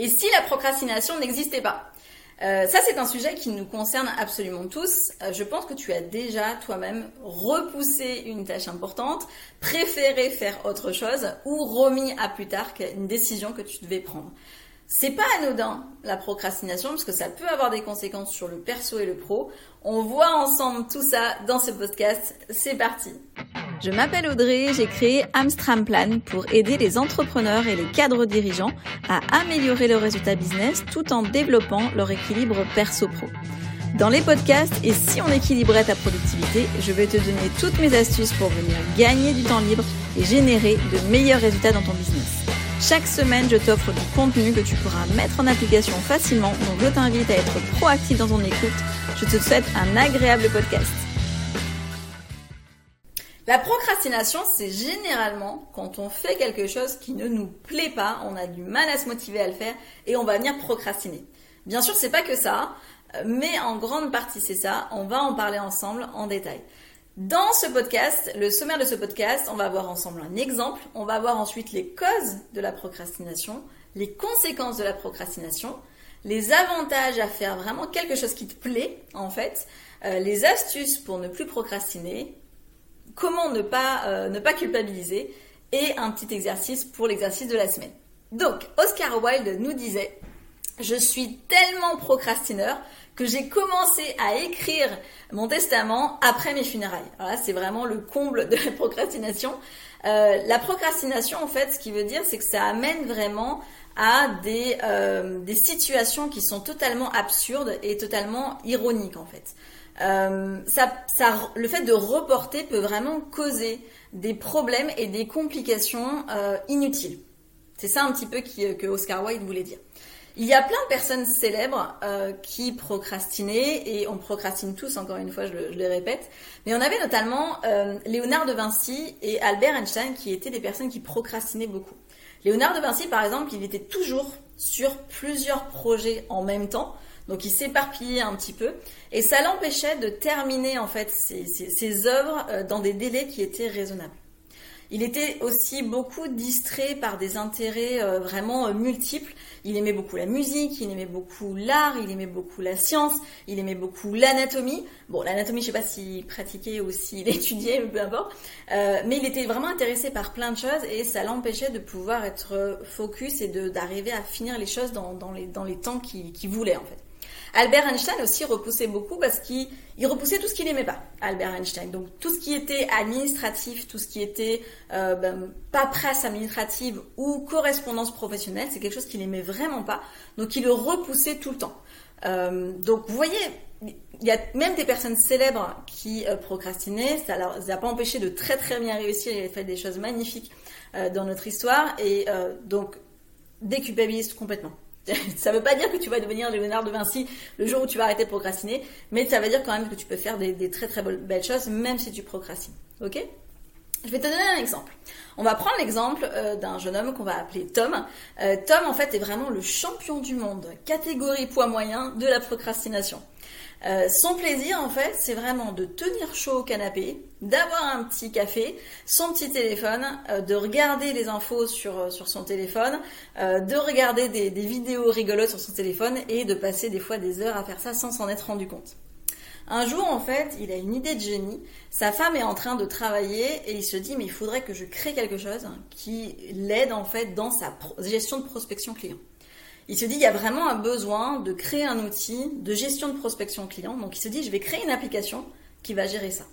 Et si la procrastination n'existait pas euh, ça, c'est un sujet qui nous concerne absolument tous. Euh, je pense que tu as déjà toi-même repoussé une tâche importante, préféré faire autre chose ou remis à plus tard une décision que tu devais prendre. C'est pas anodin la procrastination parce que ça peut avoir des conséquences sur le perso et le pro. On voit ensemble tout ça dans ce podcast. C'est parti. Je m'appelle Audrey, j'ai créé Amstram Plan pour aider les entrepreneurs et les cadres dirigeants à améliorer leurs résultats business tout en développant leur équilibre perso-pro. Dans les podcasts et si on équilibrait ta productivité, je vais te donner toutes mes astuces pour venir gagner du temps libre et générer de meilleurs résultats dans ton business. Chaque semaine, je t'offre du contenu que tu pourras mettre en application facilement, donc je t'invite à être proactif dans ton écoute. Je te souhaite un agréable podcast. La procrastination, c'est généralement quand on fait quelque chose qui ne nous plaît pas, on a du mal à se motiver à le faire et on va venir procrastiner. Bien sûr, c'est pas que ça, mais en grande partie c'est ça. On va en parler ensemble en détail. Dans ce podcast, le sommaire de ce podcast, on va voir ensemble un exemple, on va voir ensuite les causes de la procrastination, les conséquences de la procrastination, les avantages à faire vraiment quelque chose qui te plaît en fait, euh, les astuces pour ne plus procrastiner, comment ne pas, euh, ne pas culpabiliser et un petit exercice pour l'exercice de la semaine. Donc, Oscar Wilde nous disait, je suis tellement procrastineur que j'ai commencé à écrire mon testament après mes funérailles. Voilà, c'est vraiment le comble de la procrastination. Euh, la procrastination, en fait, ce qui veut dire, c'est que ça amène vraiment à des, euh, des situations qui sont totalement absurdes et totalement ironiques, en fait. Euh, le fait de reporter peut vraiment causer des problèmes et des complications inutiles. C'est ça un petit peu qui, que Oscar Wilde voulait dire. Il y a plein de personnes célèbres euh, qui procrastinaient, et on procrastine tous, encore une fois, je le, je répète. Mais on avait notamment euh, Léonard de Vinci et Albert Einstein qui étaient des personnes qui procrastinaient beaucoup. Léonard de Vinci, par exemple, il était toujours sur plusieurs projets en même temps. Donc il s'éparpillait un petit peu et ça l'empêchait de terminer en fait ses, œuvres euh, dans des délais qui étaient raisonnables. Il était aussi beaucoup distrait par des intérêts euh, vraiment euh, multiples. Il aimait beaucoup la musique, il aimait beaucoup l'art, il aimait beaucoup la science, il aimait beaucoup l'anatomie. Bon, l'anatomie, je sais pas s'il pratiquait ou s'il étudiait, peu importe. Mais il était vraiment intéressé par plein de choses et ça l'empêchait de pouvoir être focus et d'arriver à finir les choses dans les temps qu'il voulait en fait. Albert Einstein aussi repoussait beaucoup parce qu'il repoussait tout ce qu'il n'aimait pas, Albert Einstein. Donc tout ce qui était administratif, tout ce qui était euh, ben, paperasse administrative ou correspondance professionnelle, c'est quelque chose qu'il n'aimait vraiment pas. Donc il le repoussait tout le temps. Euh, donc vous voyez, il y a même des personnes célèbres qui euh, procrastinaient, ça ne les a pas empêché de très très bien réussir, il a fait des choses magnifiques euh, dans notre histoire et donc déculpabilise complètement. Ça ne veut pas dire que tu vas devenir Léonard de Vinci le jour où tu vas arrêter de procrastiner, mais ça veut dire quand même que tu peux faire des, très très belles choses même si tu procrastines. Ok? Je vais te donner un exemple. On va prendre l'exemple euh, d'un jeune homme qu'on va appeler Tom. Euh, Tom, en fait, est vraiment le champion du monde, catégorie poids moyen de la procrastination. Euh, son plaisir, en fait, c'est vraiment de tenir chaud au canapé, d'avoir un petit café, son petit téléphone, de regarder les infos sur, son téléphone, de regarder des vidéos rigolotes sur son téléphone et de passer des fois des heures à faire ça sans s'en être rendu compte. Un jour, en fait, il a une idée de génie. Sa femme est en train de travailler et il se dit, mais il faudrait que je crée quelque chose qui l'aide, en fait, dans sa gestion de prospection client il se dit il y a vraiment un besoin de créer un outil de gestion de prospection client. Donc il se dit je vais créer une application qui va gérer ça.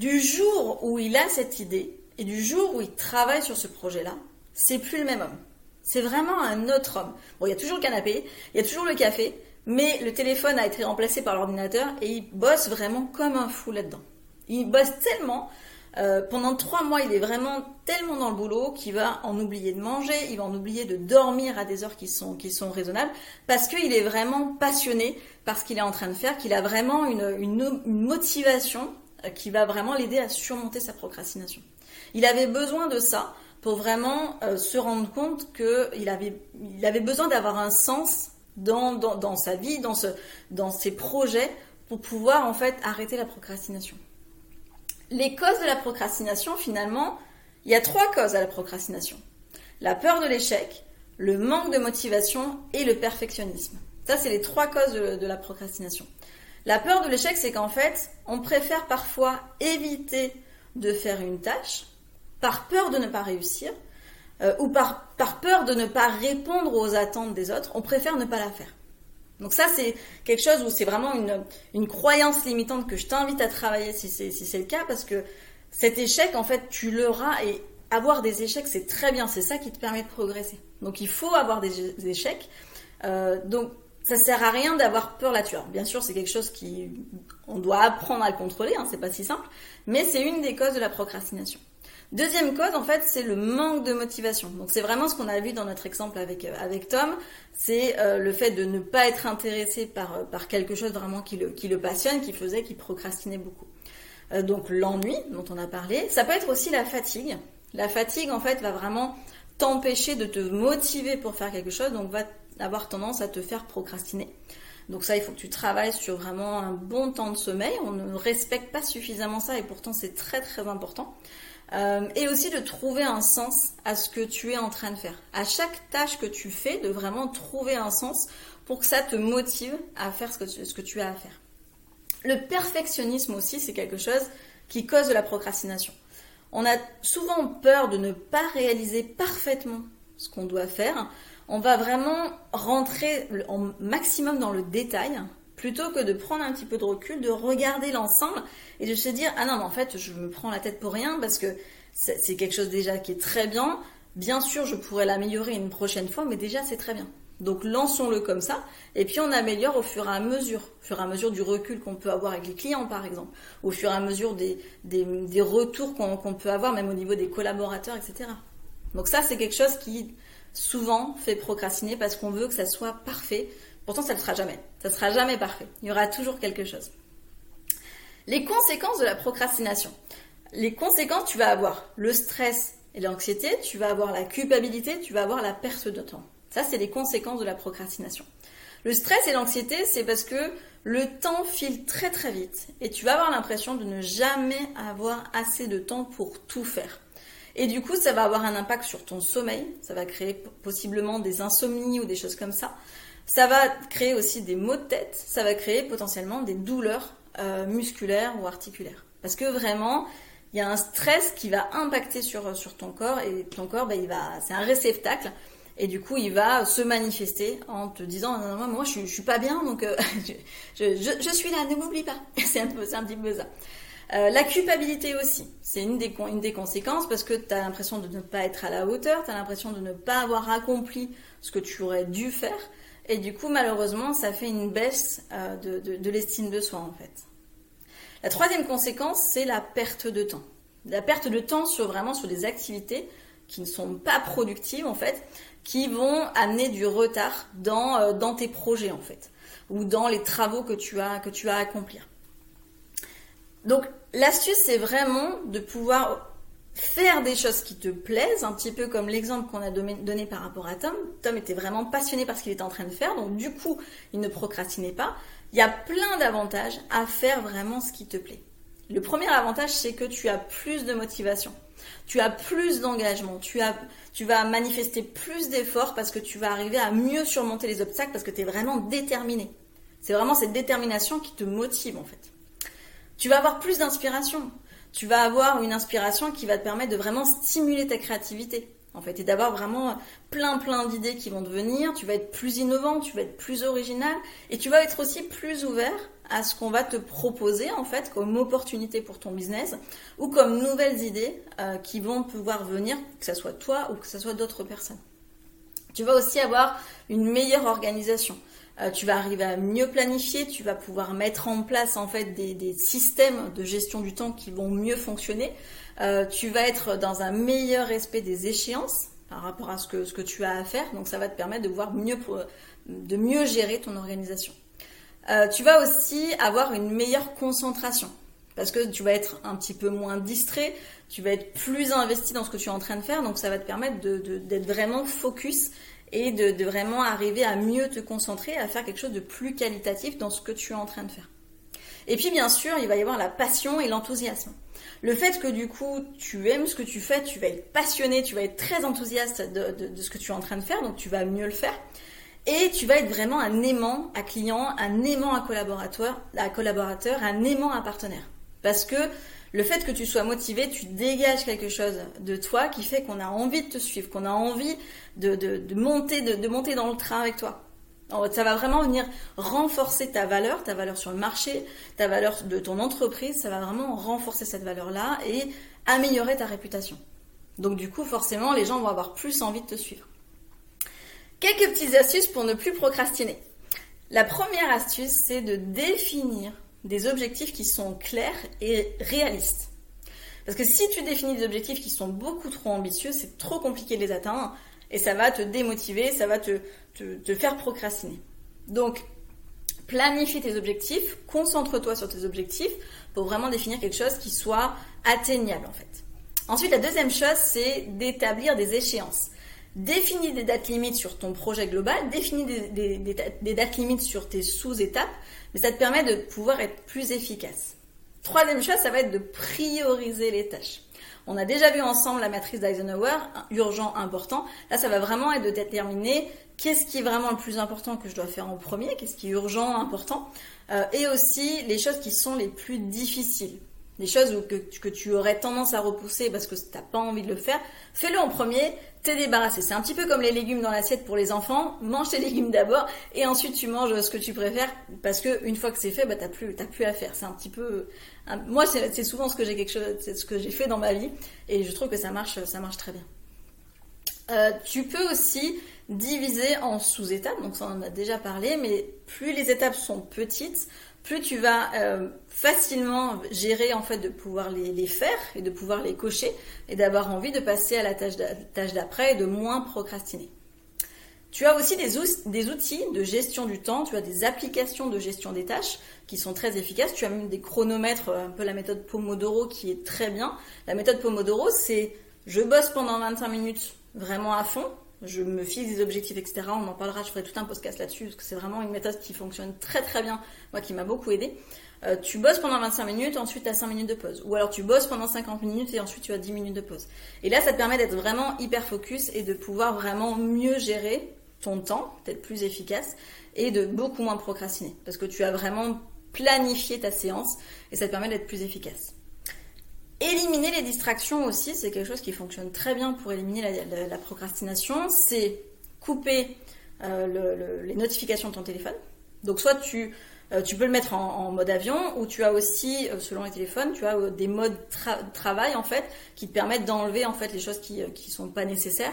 Du jour où il a cette idée et du jour où il travaille sur ce projet-là, c'est plus le même homme. C'est vraiment un autre homme. Bon, il y a toujours le canapé, il y a toujours le café, mais le téléphone a été remplacé par l'ordinateur et il bosse vraiment comme un fou là-dedans. Il bosse tellement euh, pendant trois mois, il est vraiment tellement dans le boulot qu'il va en oublier de manger, il va en oublier de dormir à des heures qui sont, qui sont raisonnables, parce qu'il est vraiment passionné par ce qu'il est en train de faire, qu'il a vraiment une, une, motivation euh, qui va vraiment l'aider à surmonter sa procrastination. Il avait besoin de ça pour vraiment euh, se rendre compte qu'il avait, il avait besoin d'avoir un sens dans, dans, dans sa vie, dans, ce, dans ses projets, pour pouvoir en fait arrêter la procrastination les causes de la procrastination, finalement, il y a trois causes à la procrastination. La peur de l'échec, le manque de motivation et le perfectionnisme. Ça, c'est les trois causes de, la procrastination. La peur de l'échec, c'est qu'en fait, on préfère parfois éviter de faire une tâche par peur de ne pas réussir euh, ou par, par peur de ne pas répondre aux attentes des autres. On préfère ne pas la faire. Donc ça, c'est quelque chose où c'est vraiment une, une, croyance limitante que je t'invite à travailler si c'est si le cas, parce que cet échec, en fait, tu l'auras et avoir des échecs, c'est très bien, c'est ça qui te permet de progresser. Donc il faut avoir des, échecs. Euh, donc ça sert à rien d'avoir peur là-dessus. Bien sûr, c'est quelque chose qui on doit apprendre à le contrôler, hein, c'est pas si simple, mais c'est une des causes de la procrastination. Deuxième cause, en fait, c'est le manque de motivation. Donc c'est vraiment ce qu'on a vu dans notre exemple avec euh, avec Tom, c'est euh, le fait de ne pas être intéressé par euh, par quelque chose vraiment qui le qui le passionne, qui faisait qu'il procrastinait beaucoup. donc l'ennui dont on a parlé, ça peut être aussi la fatigue. La fatigue, en fait, va vraiment t'empêcher de te motiver pour faire quelque chose, donc va avoir tendance à te faire procrastiner. Donc ça, il faut que tu travailles sur vraiment un bon temps de sommeil. On ne respecte pas suffisamment ça et pourtant c'est très très important. Euh, et aussi de trouver un sens à ce que tu es en train de faire. À chaque tâche que tu fais, de vraiment trouver un sens pour que ça te motive à faire ce que ce que tu as à faire. Le perfectionnisme aussi, c'est quelque chose qui cause de la procrastination. On a souvent peur de ne pas réaliser parfaitement ce qu'on doit faire on va vraiment rentrer au maximum dans le détail plutôt que de prendre un petit peu de recul, de regarder l'ensemble et de se dire ah non mais en fait je me prends la tête pour rien parce que c'est quelque chose déjà qui est très bien. Bien sûr je pourrais l'améliorer une prochaine fois mais déjà c'est très bien. Donc lançons-le comme ça et puis on améliore au fur et à mesure, au fur et à mesure du recul qu'on peut avoir avec les clients par exemple, au fur et à mesure des, des, retours qu'on peut avoir même au niveau des collaborateurs etc. Donc ça c'est quelque chose qui souvent fait procrastiner parce qu'on veut que ça soit parfait. Pourtant, ça ne sera jamais. Ça ne sera jamais parfait. Il y aura toujours quelque chose. Les conséquences de la procrastination. Les conséquences, tu vas avoir le stress et l'anxiété, tu vas avoir la culpabilité, tu vas avoir la perte de temps. Ça, c'est les conséquences de la procrastination. Le stress et l'anxiété, c'est parce que le temps file très très vite et tu vas avoir l'impression de ne jamais avoir assez de temps pour tout faire. Et du coup, ça va avoir un impact sur ton sommeil. Ça va créer possiblement des insomnies ou des choses comme ça. Ça va créer aussi des maux de tête. Ça va créer potentiellement des douleurs euh, musculaires ou articulaires. Parce que vraiment, il y a un stress qui va impacter sur, sur ton corps et ton corps, bah, il va, c'est un réceptacle. Et du coup, il va se manifester en te disant moi, je, je suis pas bien, donc euh, je, je, suis là, ne m'oublie pas. c'est un peu, un petit peu ça. Euh, la culpabilité aussi, c'est une des, une des conséquences parce que tu as l'impression de ne pas être à la hauteur, tu as l'impression de ne pas avoir accompli ce que tu aurais dû faire. Et du coup, malheureusement, ça fait une baisse euh, de, l'estime de soi en fait. La troisième conséquence, c'est la perte de temps. La perte de temps sur vraiment sur des activités qui ne sont pas productives en fait, qui vont amener du retard dans, euh, dans tes projets en fait, ou dans les travaux que tu as, que tu as à accomplir. Donc l'astuce, c'est vraiment de pouvoir faire des choses qui te plaisent, un petit peu comme l'exemple qu'on a donné par rapport à Tom. Tom était vraiment passionné par ce qu'il était en train de faire, donc du coup, il ne procrastinait pas. Il y a plein d'avantages à faire vraiment ce qui te plaît. Le premier avantage, c'est que tu as plus de motivation. Tu as plus d'engagement, tu, tu vas manifester plus d'efforts parce que tu vas arriver à mieux surmonter les obstacles parce que tu es vraiment déterminé. C'est vraiment cette détermination qui te motive en fait tu vas avoir plus d'inspiration. Tu vas avoir une inspiration qui va te permettre de vraiment stimuler ta créativité, en fait, et d'avoir vraiment plein plein d'idées qui vont te venir. Tu vas être plus innovant, tu vas être plus original, et tu vas être aussi plus ouvert à ce qu'on va te proposer en fait comme opportunité pour ton business ou comme nouvelles idées euh, qui vont pouvoir venir, que ce soit toi ou que ce soit d'autres personnes. Tu vas aussi avoir une meilleure organisation. Euh, tu vas arriver à mieux planifier, tu vas pouvoir mettre en place en fait des, systèmes de gestion du temps qui vont mieux fonctionner. Euh, tu vas être dans un meilleur respect des échéances par rapport à ce que, ce que tu as à faire. Donc ça va te permettre de voir mieux de mieux gérer ton organisation. Euh, tu vas aussi avoir une meilleure concentration parce que tu vas être un petit peu moins distrait, tu vas être plus investi dans ce que tu es en train de faire, donc ça va te permettre d'être vraiment focus et de, vraiment arriver à mieux te concentrer, à faire quelque chose de plus qualitatif dans ce que tu es en train de faire. Et puis bien sûr, il va y avoir la passion et l'enthousiasme. Le fait que du coup tu aimes ce que tu fais, tu vas être passionné, tu vas être très enthousiaste de, ce que tu es en train de faire, donc tu vas mieux le faire. Et tu vas être vraiment un aimant à client, un aimant à collaborateur, à collaborateur, un aimant à partenaire. Parce que le fait que tu sois motivé, tu dégages quelque chose de toi qui fait qu'on a envie de te suivre, qu'on a envie de, monter, monter dans le train avec toi. Ça va vraiment venir renforcer ta valeur, ta valeur sur le marché, ta valeur de ton entreprise. Ça va vraiment renforcer cette valeur-là et améliorer ta réputation. Donc du coup, forcément, les gens vont avoir plus envie de te suivre. Quelques petites astuces pour ne plus procrastiner. La première astuce, c'est de définir des objectifs qui sont clairs et réalistes. Parce que si tu définis des objectifs qui sont beaucoup trop ambitieux, c'est trop compliqué de les atteindre et ça va te démotiver, ça va te, faire procrastiner. Donc, planifie tes objectifs, concentre-toi sur tes objectifs pour vraiment définir quelque chose qui soit atteignable en fait. Ensuite, la deuxième chose, c'est d'établir des échéances. Définis des dates limites sur ton projet global, définis des, dates limites sur tes sous-étapes, mais ça te permet de pouvoir être plus efficace. Troisième chose, ça va être de prioriser les tâches. On a déjà vu ensemble la matrice d'Eisenhower, urgent, important. Là, ça va vraiment être de déterminer qu'est-ce qui est vraiment le plus important que je dois faire en premier, qu'est-ce qui est urgent, important, euh, et aussi les choses qui sont les plus difficiles. Les choses que, tu aurais tendance à repousser parce que tu n'as pas envie de le faire, fais-le en premier, t'es débarrassé. C'est un petit peu comme les légumes dans l'assiette pour les enfants. Mange tes légumes d'abord et ensuite tu manges ce que tu préfères parce que une fois que c'est fait, bah t'as plus t'as plus à faire. C'est un petit peu. moi, c'est souvent ce que j'ai fait dans ma vie et je trouve que ça marche, ça marche très bien. Euh, tu peux aussi diviser en sous-étapes, donc ça on en a déjà parlé, mais plus les étapes sont petites, plus tu vas euh, facilement gérer en fait de pouvoir les, faire et de pouvoir les cocher et d'avoir envie de passer à la tâche d'après et de moins procrastiner. Tu as aussi des, des, outils de gestion du temps, tu as des applications de gestion des tâches qui sont très efficaces. Tu as même des chronomètres, un peu la méthode Pomodoro qui est très bien. La méthode Pomodoro, c'est je bosse pendant 25 minutes vraiment à fond, je me fixe des objectifs, etc. On en parlera, je ferai tout un podcast là-dessus, parce que c'est vraiment une méthode qui fonctionne très très bien, moi qui m'a beaucoup aidé. Euh, tu bosses pendant 25 minutes, ensuite tu as 5 minutes de pause. Ou alors tu bosses pendant 50 minutes et ensuite tu as 10 minutes de pause. Et là, ça te permet d'être vraiment hyper focus et de pouvoir vraiment mieux gérer ton temps, d'être plus efficace et de beaucoup moins procrastiner. Parce que tu as vraiment planifié ta séance et ça te permet d'être plus efficace. Éliminer les distractions aussi, c'est quelque chose qui fonctionne très bien pour éliminer la, procrastination. C'est couper euh, les notifications de ton téléphone. Donc soit tu, euh, peux le mettre en, mode avion ou tu as aussi, euh, selon les téléphones, tu as des modes travail en fait qui te permettent d'enlever en fait les choses qui ne sont pas nécessaires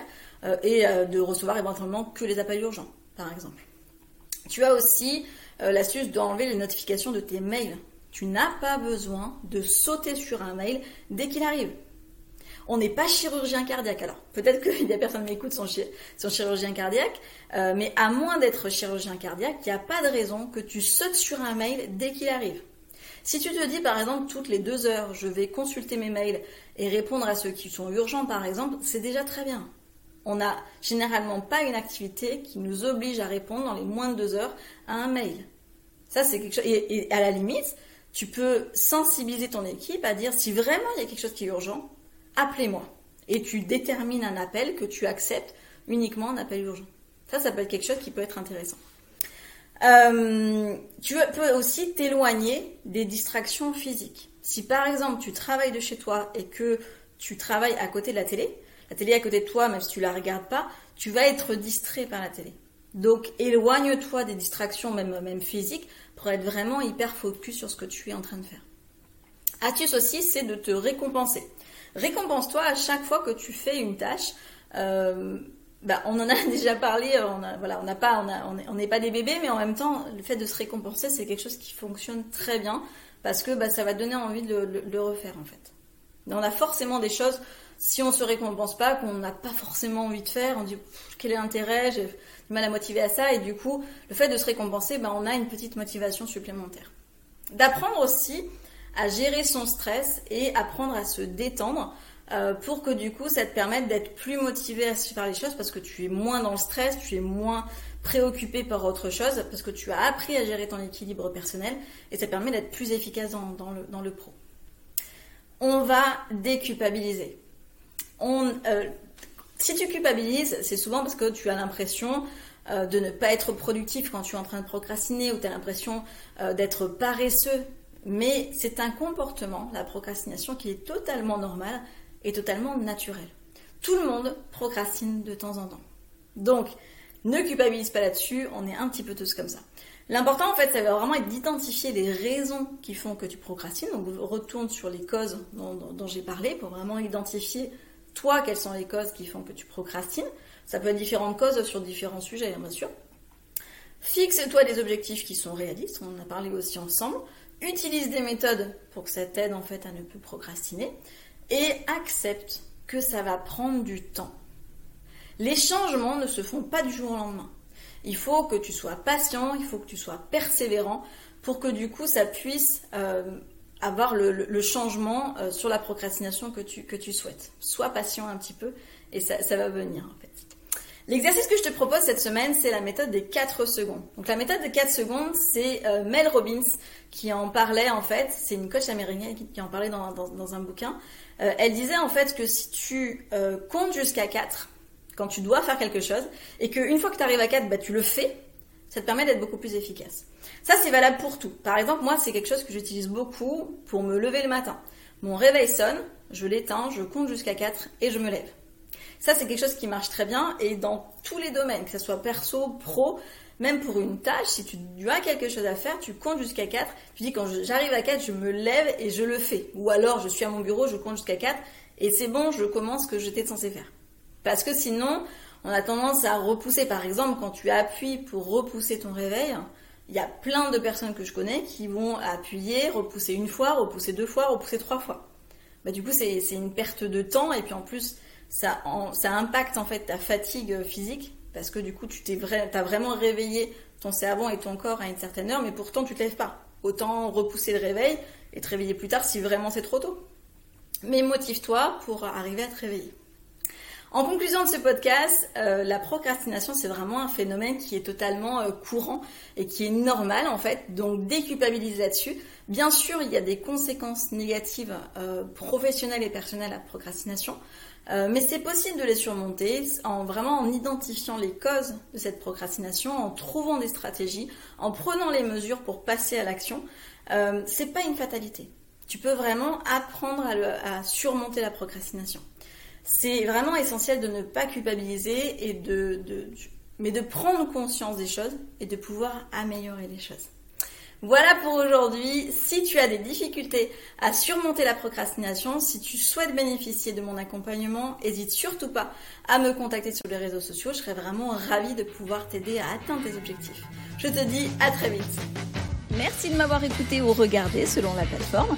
et de recevoir éventuellement que les appels urgents, par exemple. Tu as aussi l'astuce d'enlever les notifications de tes mails. Tu n'as pas besoin de sauter sur un mail dès qu'il arrive. On n'est pas chirurgien cardiaque. Alors, peut-être que des personnes m'écoutent sont, sont chirurgien cardiaque, euh, mais à moins d'être chirurgien cardiaque, il n'y a pas de raison que tu sautes sur un mail dès qu'il arrive. Si tu te dis, par exemple, toutes les deux heures, je vais consulter mes mails et répondre à ceux qui sont urgents, par exemple, c'est déjà très bien. On n'a généralement pas une activité qui nous oblige à répondre dans les moins de deux heures à un mail. Ça, c'est quelque chose. et à la limite, tu peux sensibiliser ton équipe à dire si vraiment il y a quelque chose qui est urgent, appelez-moi. Et tu détermines un appel que tu acceptes uniquement un appel urgent. Ça, ça peut être quelque chose qui peut être intéressant. Euh, tu peux aussi t'éloigner des distractions physiques. Si par exemple tu travailles de chez toi et que tu travailles à côté de la télé, la télé est à côté de toi, même si tu la regardes pas, tu vas être distrait par la télé. Donc éloigne-toi des distractions, même, même physiques, pour être vraiment hyper focus sur ce que tu es en train de faire. Astuce aussi, c'est de te récompenser. Récompense-toi à chaque fois que tu fais une tâche. Euh, bah, on en a déjà parlé, on voilà, on pas, on n'est pas des bébés, mais en même temps, le fait de se récompenser, c'est quelque chose qui fonctionne très bien parce que bah, ça va donner envie de le, refaire en fait. on a forcément des choses, si on se récompense pas, qu'on n'a pas forcément envie de faire, on dit quel est l'intérêt, j'ai du mal à motiver à ça, et du coup, le fait de se récompenser, bah, on a une petite motivation supplémentaire. D'apprendre aussi à gérer son stress et apprendre à se détendre. euh, pour que du coup ça te permette d'être plus motivé à faire les choses parce que tu es moins dans le stress, tu es moins préoccupé par autre chose parce que tu as appris à gérer ton équilibre personnel et ça permet d'être plus efficace dans, le, dans le pro. On va déculpabiliser. Euh, si tu culpabilises, c'est souvent parce que tu as l'impression euh, de ne pas être productif quand tu es en train de procrastiner ou tu as l'impression d'être paresseux. Mais c'est un comportement, la procrastination, qui est totalement normal est totalement naturel. Tout le monde procrastine de temps en temps. Donc, ne culpabilise pas là-dessus, on est un petit peu tous comme ça. L'important, en fait, ça va vraiment être d'identifier les raisons qui font que tu procrastines. Donc, retourne sur les causes dont, j'ai parlé pour vraiment identifier, toi, quelles sont les causes qui font que tu procrastines. Ça peut être différentes causes sur différents sujets, hein, bien sûr. Fixe-toi des objectifs qui sont réalistes, on en a parlé aussi ensemble. Utilise des méthodes pour que ça t'aide, en fait, à ne plus procrastiner et accepte que ça va prendre du temps. Les changements ne se font pas du jour au lendemain. Il faut que tu sois patient, il faut que tu sois persévérant pour que du coup ça puisse euh, avoir le, changement euh, sur la procrastination que tu, que tu souhaites. Sois patient un petit peu et ça, va venir en fait. L'exercice que je te propose cette semaine, c'est la méthode des 4 secondes. Donc la méthode des 4 secondes, c'est euh, Mel Robbins qui en parlait en fait. C'est une coach américaine qui, en parlait dans, dans, un bouquin. Euh, elle disait en fait que si tu comptes jusqu'à 4, quand tu dois faire quelque chose, et qu'une fois que tu arrives à 4, bah, tu le fais, ça te permet d'être beaucoup plus efficace. Ça, c'est valable pour tout. Par exemple, moi, c'est quelque chose que j'utilise beaucoup pour me lever le matin. Mon réveil sonne, je l'éteins, je compte jusqu'à 4 et je me lève. Ça, c'est quelque chose qui marche très bien et dans tous les domaines, que ce soit perso, pro, même pour une tâche, si tu, as quelque chose à faire, tu comptes jusqu'à 4. Tu dis quand j'arrive à 4, je me lève et je le fais. Ou alors, je suis à mon bureau, je compte jusqu'à 4 et c'est bon, je commence ce que j'étais censé faire. Parce que sinon, on a tendance à repousser. Par exemple, quand tu appuies pour repousser ton réveil, il y a plein de personnes que je connais qui vont appuyer, repousser une fois, repousser deux fois, repousser trois fois. Bah, du coup, c'est une perte de temps et puis en plus, ça, impacte en fait ta fatigue physique parce que du coup tu t'es as vraiment réveillé ton cerveau et ton corps à une certaine heure, mais pourtant tu te lèves pas. Autant repousser le réveil et te réveiller plus tard si vraiment c'est trop tôt. Mais motive-toi pour arriver à te réveiller. En conclusion de ce podcast, euh, la procrastination, c'est vraiment un phénomène qui est totalement euh, courant et qui est normal en fait. Donc déculpabilise là-dessus. Bien sûr, il y a des conséquences négatives euh, professionnelles et personnelles à la procrastination. Euh, mais c'est possible de les surmonter en vraiment en identifiant les causes de cette procrastination, en trouvant des stratégies, en prenant les mesures pour passer à l'action. Euh, c'est pas une fatalité. Tu peux vraiment apprendre à, surmonter la procrastination. C'est vraiment essentiel de ne pas culpabiliser et de, mais de prendre conscience des choses et de pouvoir améliorer les choses. Voilà pour aujourd'hui. Si tu as des difficultés à surmonter la procrastination, si tu souhaites bénéficier de mon accompagnement, n'hésite surtout pas à me contacter sur les réseaux sociaux. Je serais vraiment ravie de pouvoir t'aider à atteindre tes objectifs. Je te dis à très vite. Merci de m'avoir écouté ou regardé selon la plateforme.